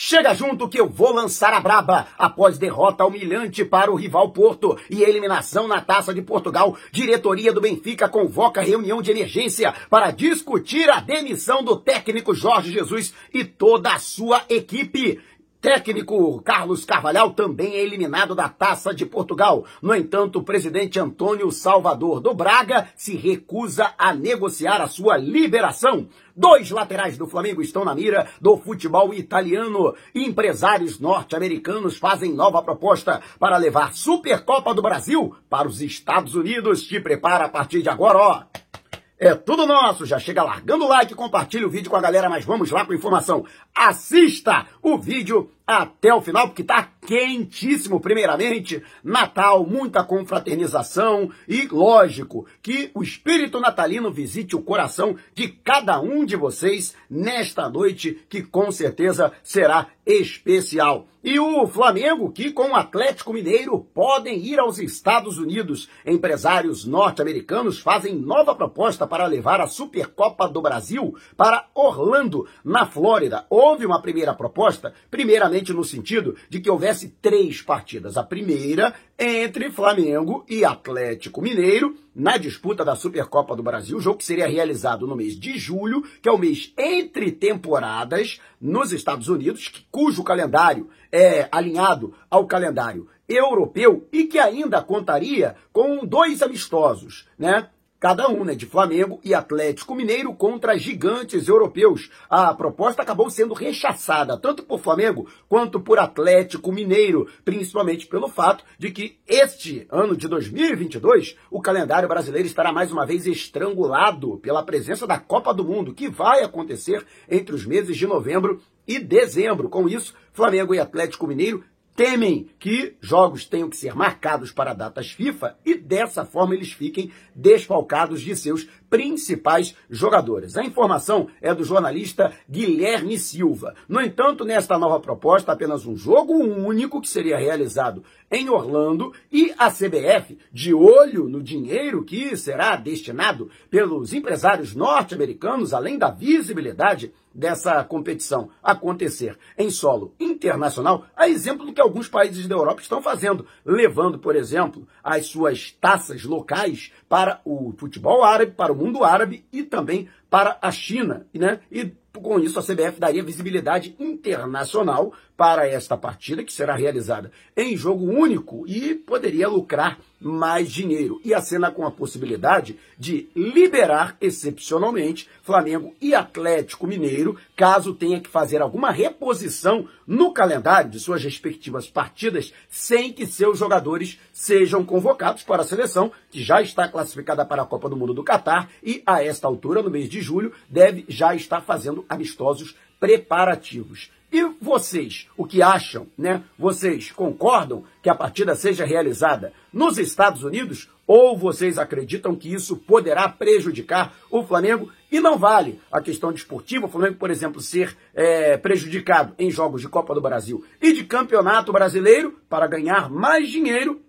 Chega junto que eu vou lançar a braba. Após derrota humilhante para o rival Porto e eliminação na Taça de Portugal, diretoria do Benfica convoca reunião de emergência para discutir a demissão do técnico Jorge Jesus e toda a sua equipe. Técnico Carlos Carvalhal também é eliminado da Taça de Portugal. No entanto, o presidente Antônio Salvador do Braga se recusa a negociar a sua liberação. Dois laterais do Flamengo estão na mira do futebol italiano. Empresários norte-americanos fazem nova proposta para levar Supercopa do Brasil para os Estados Unidos. Te prepara a partir de agora, ó. É tudo nosso. Já chega largando o like, compartilha o vídeo com a galera, mas vamos lá com informação. Assista o vídeo até o final, porque tá quentíssimo, primeiramente. Natal, muita confraternização e, lógico, que o espírito natalino visite o coração de cada um de vocês nesta noite, que com certeza será especial. E o Flamengo, que com o Atlético Mineiro podem ir aos Estados Unidos. Empresários norte-americanos fazem nova proposta para levar a Supercopa do Brasil para Orlando, na Flórida. Houve uma primeira proposta, primeiramente no sentido de que houvesse três partidas. A primeira entre Flamengo e Atlético Mineiro na disputa da Supercopa do Brasil, jogo que seria realizado no mês de julho, que é o mês entre temporadas nos Estados Unidos, cujo calendário é alinhado ao calendário europeu e que ainda contaria com dois amistosos, né? Cada um, né, de Flamengo e Atlético Mineiro contra gigantes europeus. A proposta acabou sendo rechaçada tanto por Flamengo quanto por Atlético Mineiro, principalmente pelo fato de que este ano de 2022 o calendário brasileiro estará mais uma vez estrangulado pela presença da Copa do Mundo, que vai acontecer entre os meses de novembro e dezembro. Com isso, Flamengo e Atlético Mineiro temem que jogos tenham que ser marcados para datas FIFA e dessa forma eles fiquem desfalcados de seus principais jogadores. A informação é do jornalista Guilherme Silva. No entanto, nesta nova proposta, apenas um jogo único que seria realizado em Orlando e a CBF, de olho no dinheiro que será destinado pelos empresários norte-americanos, além da visibilidade dessa competição acontecer em solo internacional, a exemplo do que alguns países da Europa estão fazendo, levando, por exemplo, as suas taças locais para o futebol árabe, para o mundo árabe e também para a China, né? E com isso a CBF daria visibilidade internacional para esta partida, que será realizada em jogo único e poderia lucrar mais dinheiro. E a cena com a possibilidade de liberar excepcionalmente Flamengo e Atlético Mineiro, caso tenha que fazer alguma reposição no calendário de suas respectivas partidas, sem que seus jogadores sejam convocados para a seleção, que já está classificada para a Copa do Mundo do Catar e, a esta altura, no mês de julho, deve já estar fazendo amistosos preparativos. E vocês, o que acham, né? Vocês concordam que a partida seja realizada nos Estados Unidos ou vocês acreditam que isso poderá prejudicar o Flamengo? E não vale a questão desportiva, o Flamengo, por exemplo, ser é, prejudicado em jogos de Copa do Brasil e de Campeonato Brasileiro para ganhar mais dinheiro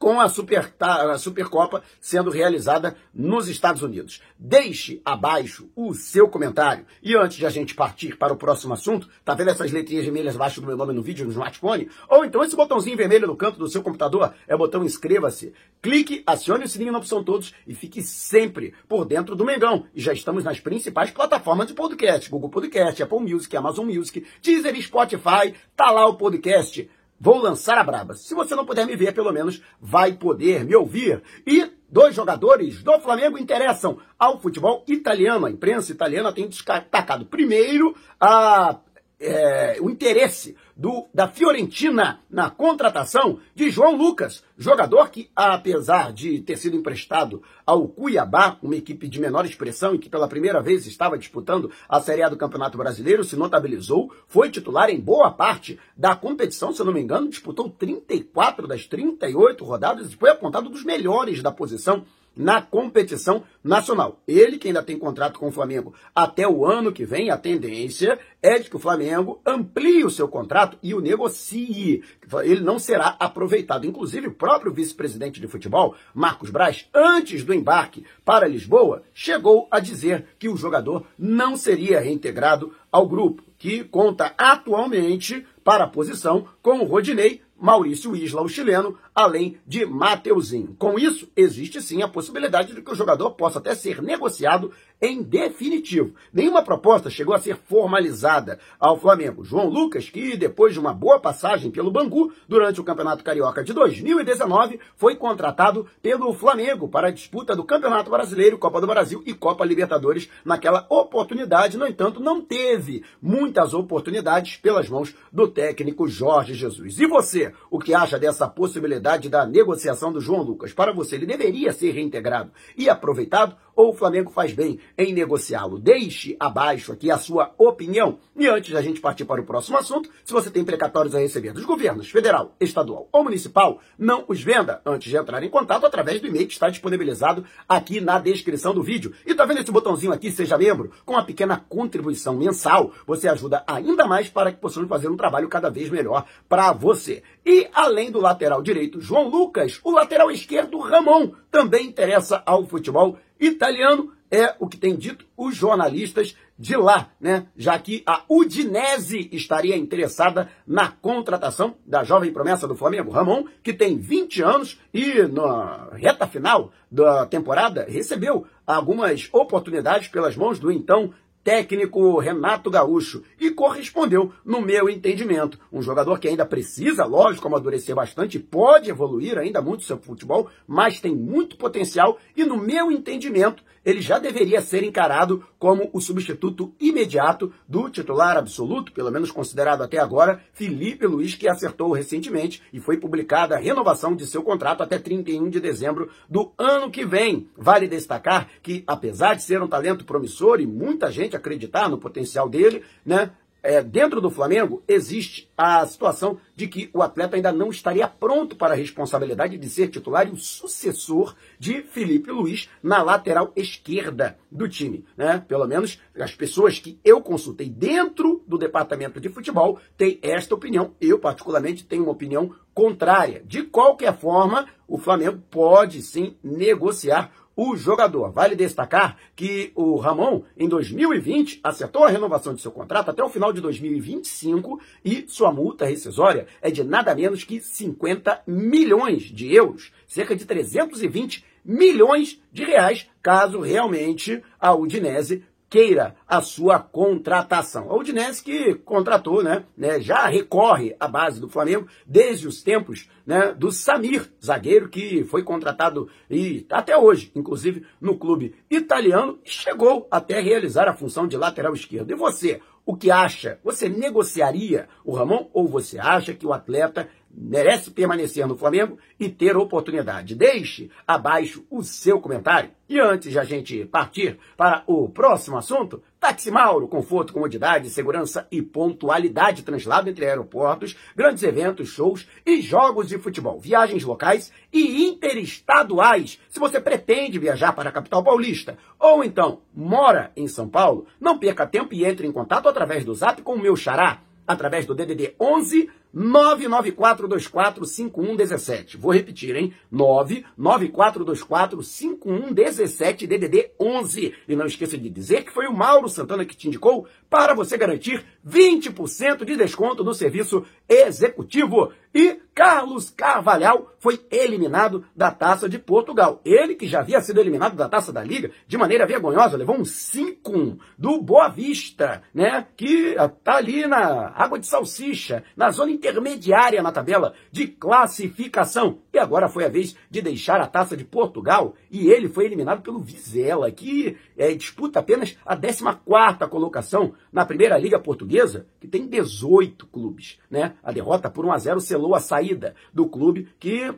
com a, Super, a Supercopa sendo realizada nos Estados Unidos. Deixe abaixo o seu comentário. E antes de a gente partir para o próximo assunto, tá vendo essas letrinhas vermelhas abaixo do meu nome no vídeo no smartphone? Ou então esse botãozinho vermelho no canto do seu computador é o botão inscreva-se. Clique, acione o sininho na opção todos e fique sempre por dentro do Mengão. E já estamos nas principais plataformas de podcast, Google Podcast, Apple Music, Amazon Music, Deezer Spotify. Tá lá o podcast. Vou lançar a braba. Se você não puder me ver, pelo menos vai poder me ouvir. E dois jogadores do Flamengo interessam ao futebol italiano. A imprensa italiana tem destacado primeiro a é, o interesse do, da Fiorentina na contratação de João Lucas, jogador que, apesar de ter sido emprestado ao Cuiabá, uma equipe de menor expressão e que pela primeira vez estava disputando a Série A do Campeonato Brasileiro, se notabilizou, foi titular em boa parte da competição, se não me engano, disputou 34 das 38 rodadas e foi apontado dos melhores da posição na competição nacional. Ele que ainda tem contrato com o Flamengo até o ano que vem, a tendência é de que o Flamengo amplie o seu contrato e o negocie. Ele não será aproveitado. Inclusive, o próprio vice-presidente de futebol, Marcos Braz, antes do embarque para Lisboa, chegou a dizer que o jogador não seria reintegrado ao grupo, que conta atualmente para a posição com o Rodinei, Maurício Isla, o chileno, além de Mateuzinho. Com isso, existe sim a possibilidade de que o jogador possa até ser negociado em definitivo. Nenhuma proposta chegou a ser formalizada ao Flamengo. João Lucas, que depois de uma boa passagem pelo Bangu durante o Campeonato Carioca de 2019, foi contratado pelo Flamengo para a disputa do Campeonato Brasileiro, Copa do Brasil e Copa Libertadores. Naquela oportunidade, no entanto, não teve muitas oportunidades pelas mãos do técnico Jorge Jesus. E você, o que acha dessa possibilidade da negociação do João Lucas? Para você, ele deveria ser reintegrado e aproveitado ou o Flamengo faz bem em negociá-lo? Deixe abaixo aqui a sua opinião. E antes da gente partir para o próximo assunto, se você tem precatórios a receber dos governos federal, estadual ou municipal, não os venda antes de entrar em contato através do e-mail que está disponibilizado aqui na descrição do vídeo. E tá vendo esse botãozinho aqui, seja membro? Com uma pequena contribuição mensal, você ajuda ainda mais para que possamos fazer um trabalho cada vez melhor para você. E além do lateral direito João Lucas, o lateral esquerdo Ramon também interessa ao futebol italiano, é o que tem dito os jornalistas de lá, né? Já que a Udinese estaria interessada na contratação da jovem promessa do Flamengo, Ramon, que tem 20 anos e na reta final da temporada recebeu algumas oportunidades pelas mãos do então técnico Renato Gaúcho e correspondeu no meu entendimento. Um jogador que ainda precisa, lógico, amadurecer bastante, pode evoluir ainda muito seu futebol, mas tem muito potencial e no meu entendimento ele já deveria ser encarado como o substituto imediato do titular absoluto, pelo menos considerado até agora, Felipe Luiz, que acertou recentemente e foi publicada a renovação de seu contrato até 31 de dezembro do ano que vem. Vale destacar que, apesar de ser um talento promissor e muita gente acreditar no potencial dele, né? É, dentro do Flamengo existe a situação de que o atleta ainda não estaria pronto para a responsabilidade de ser titular e o sucessor de Felipe Luiz na lateral esquerda do time. Né? Pelo menos as pessoas que eu consultei dentro do departamento de futebol têm esta opinião. Eu, particularmente, tenho uma opinião contrária. De qualquer forma, o Flamengo pode sim negociar o jogador. Vale destacar que o Ramon, em 2020, acertou a renovação de seu contrato até o final de 2025 e sua multa rescisória é de nada menos que 50 milhões de euros, cerca de 320 milhões de reais, caso realmente a Udinese queira a sua contratação. A Udinese que contratou, né, né, já recorre à base do Flamengo desde os tempos né, do Samir, zagueiro que foi contratado e até hoje, inclusive no clube italiano, e chegou até realizar a função de lateral esquerdo. E você, o que acha? Você negociaria o Ramon ou você acha que o atleta merece permanecer no Flamengo e ter oportunidade. Deixe abaixo o seu comentário. E antes de a gente partir para o próximo assunto, Táxi Mauro, conforto, comodidade, segurança e pontualidade translado entre aeroportos, grandes eventos, shows e jogos de futebol, viagens locais e interestaduais. Se você pretende viajar para a capital paulista ou então mora em São Paulo, não perca tempo e entre em contato através do zap com o meu xará, através do DDD 11 994245117. Vou repetir, hein? 994245117 DDD 11. E não esqueça de dizer que foi o Mauro Santana que te indicou para você garantir 20% de desconto no serviço executivo. E Carlos Carvalhal foi eliminado da Taça de Portugal. Ele que já havia sido eliminado da Taça da Liga de maneira vergonhosa, levou um 5 do Boa Vista, né? Que tá ali na água de salsicha, na zona intermediária na tabela de classificação. E agora foi a vez de deixar a Taça de Portugal e ele foi eliminado pelo Vizela, que é, disputa apenas a 14ª colocação na Primeira Liga Portuguesa, que tem 18 clubes, né? A derrota por 1 a 0 selou a saída do clube, que,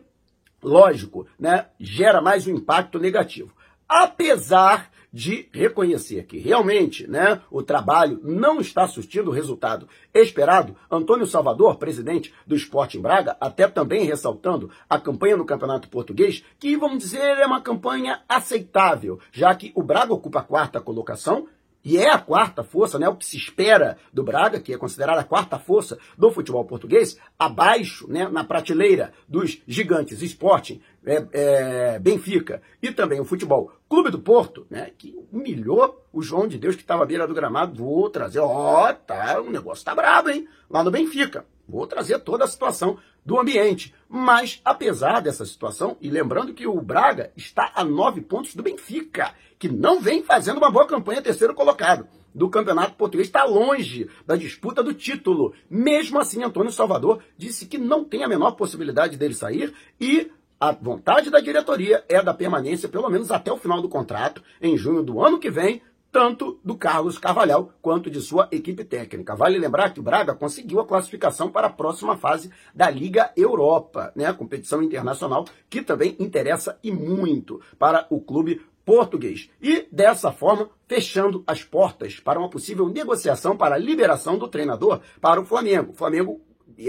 lógico, né, gera mais um impacto negativo. Apesar de reconhecer que realmente né, o trabalho não está surtindo o resultado esperado. Antônio Salvador, presidente do Esporte em Braga, até também ressaltando a campanha no Campeonato Português, que vamos dizer é uma campanha aceitável, já que o Braga ocupa a quarta colocação e é a quarta força, né, o que se espera do Braga, que é considerada a quarta força do futebol português, abaixo, né, na prateleira dos gigantes Sporting, é, é, Benfica e também o futebol Clube do Porto, né, que humilhou o João de Deus que estava à beira do gramado. Vou trazer, ó, tá, o negócio tá brabo, hein, lá no Benfica. Vou trazer toda a situação do ambiente. Mas, apesar dessa situação, e lembrando que o Braga está a nove pontos do Benfica, que não vem fazendo uma boa campanha, terceiro colocado do Campeonato Português, está longe da disputa do título. Mesmo assim, Antônio Salvador disse que não tem a menor possibilidade dele sair e a vontade da diretoria é da permanência, pelo menos até o final do contrato, em junho do ano que vem, tanto do Carlos Carvalhal quanto de sua equipe técnica. Vale lembrar que o Braga conseguiu a classificação para a próxima fase da Liga Europa, né, a competição internacional que também interessa e muito para o clube português. E dessa forma, fechando as portas para uma possível negociação para a liberação do treinador para o Flamengo. O Flamengo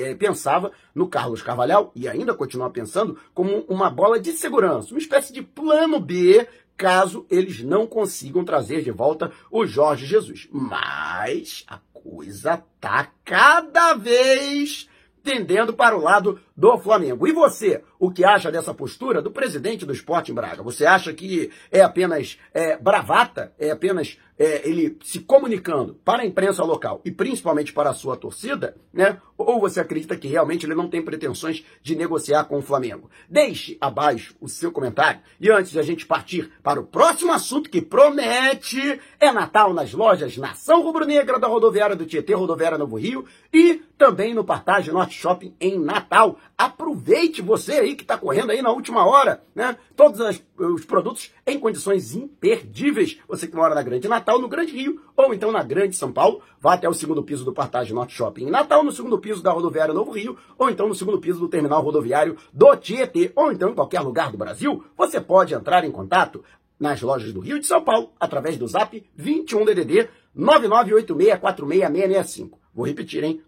é, pensava no Carlos Carvalhal e ainda continua pensando como uma bola de segurança, uma espécie de plano B caso eles não consigam trazer de volta o Jorge Jesus. Mas a coisa tá cada vez tendendo para o lado do Flamengo. E você, o que acha dessa postura do presidente do Esporte em Braga? Você acha que é apenas é, bravata, é apenas é, ele se comunicando para a imprensa local e principalmente para a sua torcida, né? Ou você acredita que realmente ele não tem pretensões de negociar com o Flamengo? Deixe abaixo o seu comentário. E antes de a gente partir para o próximo assunto que promete, é Natal nas lojas Nação Rubro-Negra da Rodoviária do Tietê, Rodoviária Novo Rio e também no Partage Norte Shopping em Natal. Aproveite você aí que está correndo aí na última hora, né? Todos as, os produtos em condições imperdíveis. Você que mora na Grande Natal, no Grande Rio, ou então na Grande São Paulo, vá até o segundo piso do Partage Norte Shopping em Natal, no segundo piso da rodoviária Novo Rio, ou então no segundo piso do terminal rodoviário do Tietê, ou então em qualquer lugar do Brasil, você pode entrar em contato nas lojas do Rio de São Paulo através do Zap 21 DDD 9986466665. Vou repetir, hein?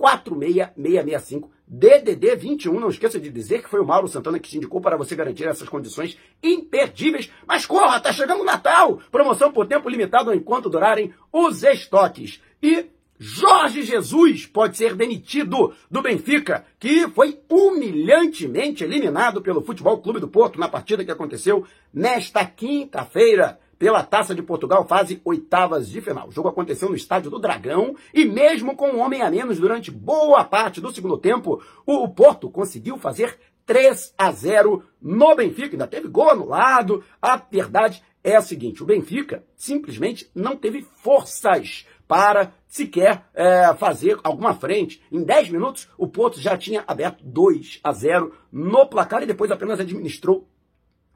99486466665. DDD 21. Não esqueça de dizer que foi o Mauro Santana que te indicou para você garantir essas condições imperdíveis. Mas corra, tá chegando o Natal! Promoção por tempo limitado enquanto durarem os estoques. E Jorge Jesus pode ser demitido do Benfica, que foi humilhantemente eliminado pelo Futebol Clube do Porto na partida que aconteceu nesta quinta-feira pela Taça de Portugal, fase oitavas de final. O jogo aconteceu no estádio do Dragão e mesmo com um homem a menos durante boa parte do segundo tempo, o Porto conseguiu fazer 3 a 0 no Benfica. Ainda teve gol anulado. A verdade é a seguinte: o Benfica simplesmente não teve forças para sequer é, fazer alguma frente. Em 10 minutos, o Porto já tinha aberto 2 a 0 no placar e depois apenas administrou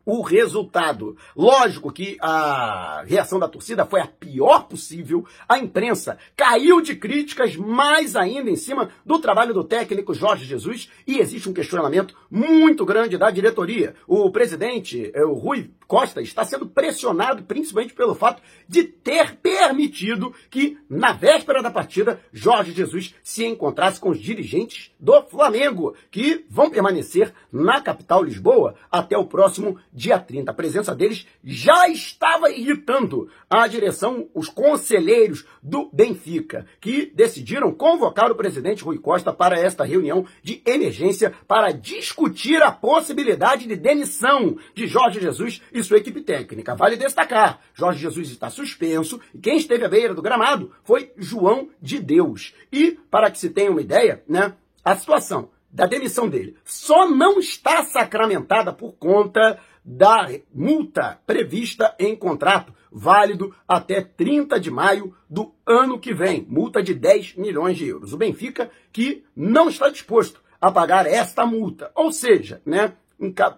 o resultado. Lógico que a reação da torcida foi a pior possível. A imprensa caiu de críticas mais ainda em cima do trabalho do técnico Jorge Jesus e existe um questionamento muito grande da diretoria. O presidente, é, o Rui Costa, está sendo pressionado principalmente pelo fato de ter permitido que, na véspera da partida, Jorge Jesus se encontrasse com os dirigentes do Flamengo, que vão permanecer na capital Lisboa até o próximo dia 30. A presença deles já estava irritando a direção, os conselheiros do Benfica, que decidiram convocar o presidente Rui Costa para esta reunião de emergência para discutir a possibilidade de demissão de Jorge Jesus e sua equipe técnica. Vale destacar, Jorge Jesus está suspenso e quem esteve à beira do gramado foi João de Deus. E, para que se tenha uma ideia, né, a situação da demissão dele só não está sacramentada por conta da multa prevista em contrato, válido até 30 de maio do ano que vem. Multa de 10 milhões de euros. O Benfica que não está disposto a pagar esta multa. Ou seja, né,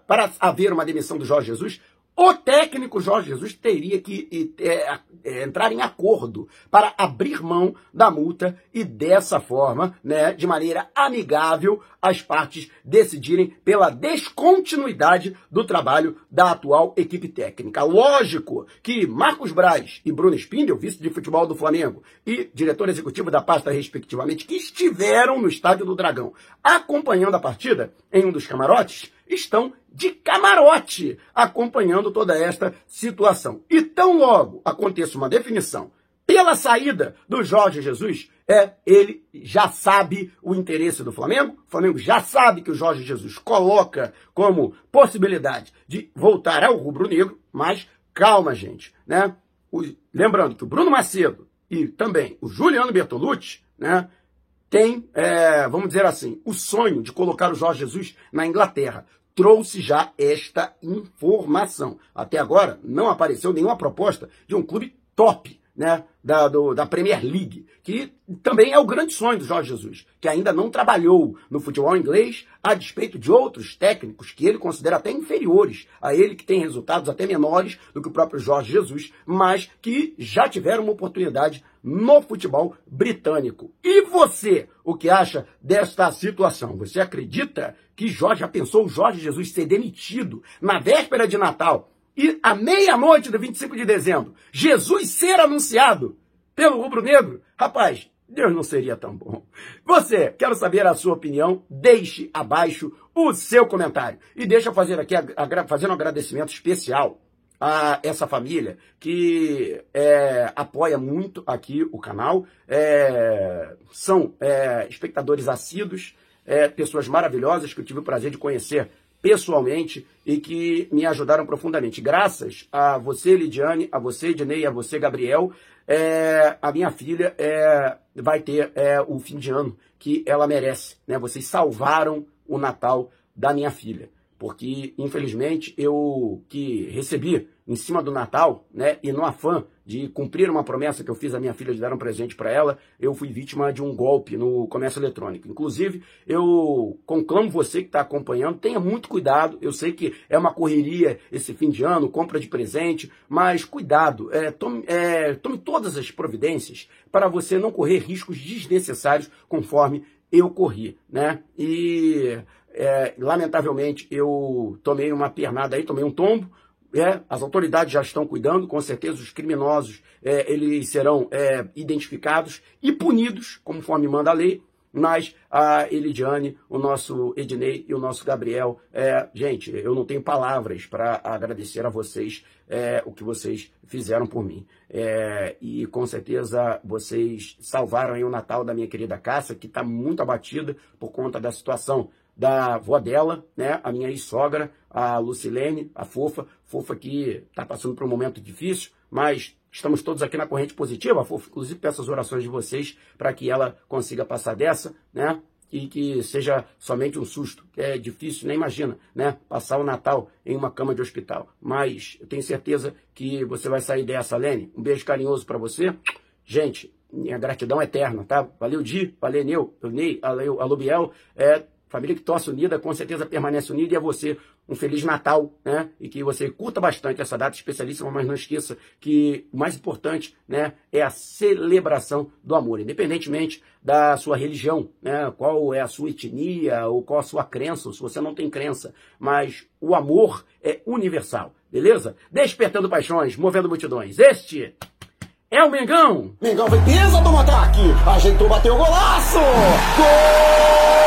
para haver uma demissão do Jorge Jesus, o técnico Jorge Jesus teria que é, é, entrar em acordo para abrir mão da multa e dessa forma, né, de maneira amigável, as partes decidirem pela descontinuidade do trabalho da atual equipe técnica. Lógico que Marcos Braz e Bruno Spindel, vice de futebol do Flamengo e diretor executivo da pasta, respectivamente, que estiveram no Estádio do Dragão acompanhando a partida em um dos camarotes, estão de camarote acompanhando toda esta situação. E tão logo aconteça uma definição pela saída do Jorge Jesus, é ele já sabe o interesse do Flamengo, o Flamengo já sabe que o Jorge Jesus coloca como possibilidade de voltar ao rubro-negro, mas calma, gente, né? O, lembrando que o Bruno Macedo e também o Juliano Bertolucci, né, tem, é, vamos dizer assim, o sonho de colocar o Jorge Jesus na Inglaterra trouxe já esta informação. Até agora não apareceu nenhuma proposta de um clube top né, da, do, da Premier League, que também é o grande sonho do Jorge Jesus, que ainda não trabalhou no futebol inglês, a despeito de outros técnicos que ele considera até inferiores a ele, que tem resultados até menores do que o próprio Jorge Jesus, mas que já tiveram uma oportunidade no futebol britânico. E você, o que acha desta situação? Você acredita que Jorge já pensou o Jorge Jesus ser demitido na véspera de Natal e à meia-noite do 25 de dezembro, Jesus ser anunciado pelo rubro-negro, rapaz, Deus não seria tão bom. Você, quero saber a sua opinião, deixe abaixo o seu comentário. E deixa eu fazer aqui, fazer um agradecimento especial a essa família que é, apoia muito aqui o canal, é, são é, espectadores assíduos, é, pessoas maravilhosas que eu tive o prazer de conhecer pessoalmente e que me ajudaram profundamente. Graças a você, Lidiane, a você, Ednei, a você, Gabriel, é, a minha filha é, vai ter é, o fim de ano que ela merece. Né? Vocês salvaram o Natal da minha filha porque infelizmente eu que recebi em cima do Natal, né, e no afã de cumprir uma promessa que eu fiz à minha filha de dar um presente para ela, eu fui vítima de um golpe no comércio eletrônico. Inclusive, eu conclamo você que está acompanhando, tenha muito cuidado. Eu sei que é uma correria esse fim de ano, compra de presente, mas cuidado, é, tome, é, tome todas as providências para você não correr riscos desnecessários conforme eu corri, né? E é, lamentavelmente, eu tomei uma pernada aí, tomei um tombo. É, as autoridades já estão cuidando, com certeza os criminosos é, eles serão é, identificados e punidos, conforme manda a lei. Mas a Elidiane, o nosso Ednei e o nosso Gabriel, é, gente, eu não tenho palavras para agradecer a vocês é, o que vocês fizeram por mim. É, e com certeza vocês salvaram aí o Natal da minha querida Cássia, que está muito abatida por conta da situação da avó dela, né, a minha ex-sogra, a Lucilene, a Fofa, Fofa que está passando por um momento difícil, mas estamos todos aqui na corrente positiva, a Fofa, inclusive peço as orações de vocês para que ela consiga passar dessa, né, e que seja somente um susto, é difícil, nem imagina, né, passar o Natal em uma cama de hospital, mas eu tenho certeza que você vai sair dessa, Lene, um beijo carinhoso para você, gente, minha gratidão eterna, tá? Valeu, Di, valeu, Neu, Ney, valeu, Alubiel, é, Família que torce unida, com certeza permanece unida. E a você, um Feliz Natal, né? E que você curta bastante essa data especialíssima, mas não esqueça que o mais importante, né? É a celebração do amor, independentemente da sua religião, né? Qual é a sua etnia ou qual a sua crença, ou se você não tem crença. Mas o amor é universal, beleza? Despertando paixões, movendo multidões. Este é o Mengão. Mengão vem pesa do ataque. Ajeitou, bateu o golaço. Gol!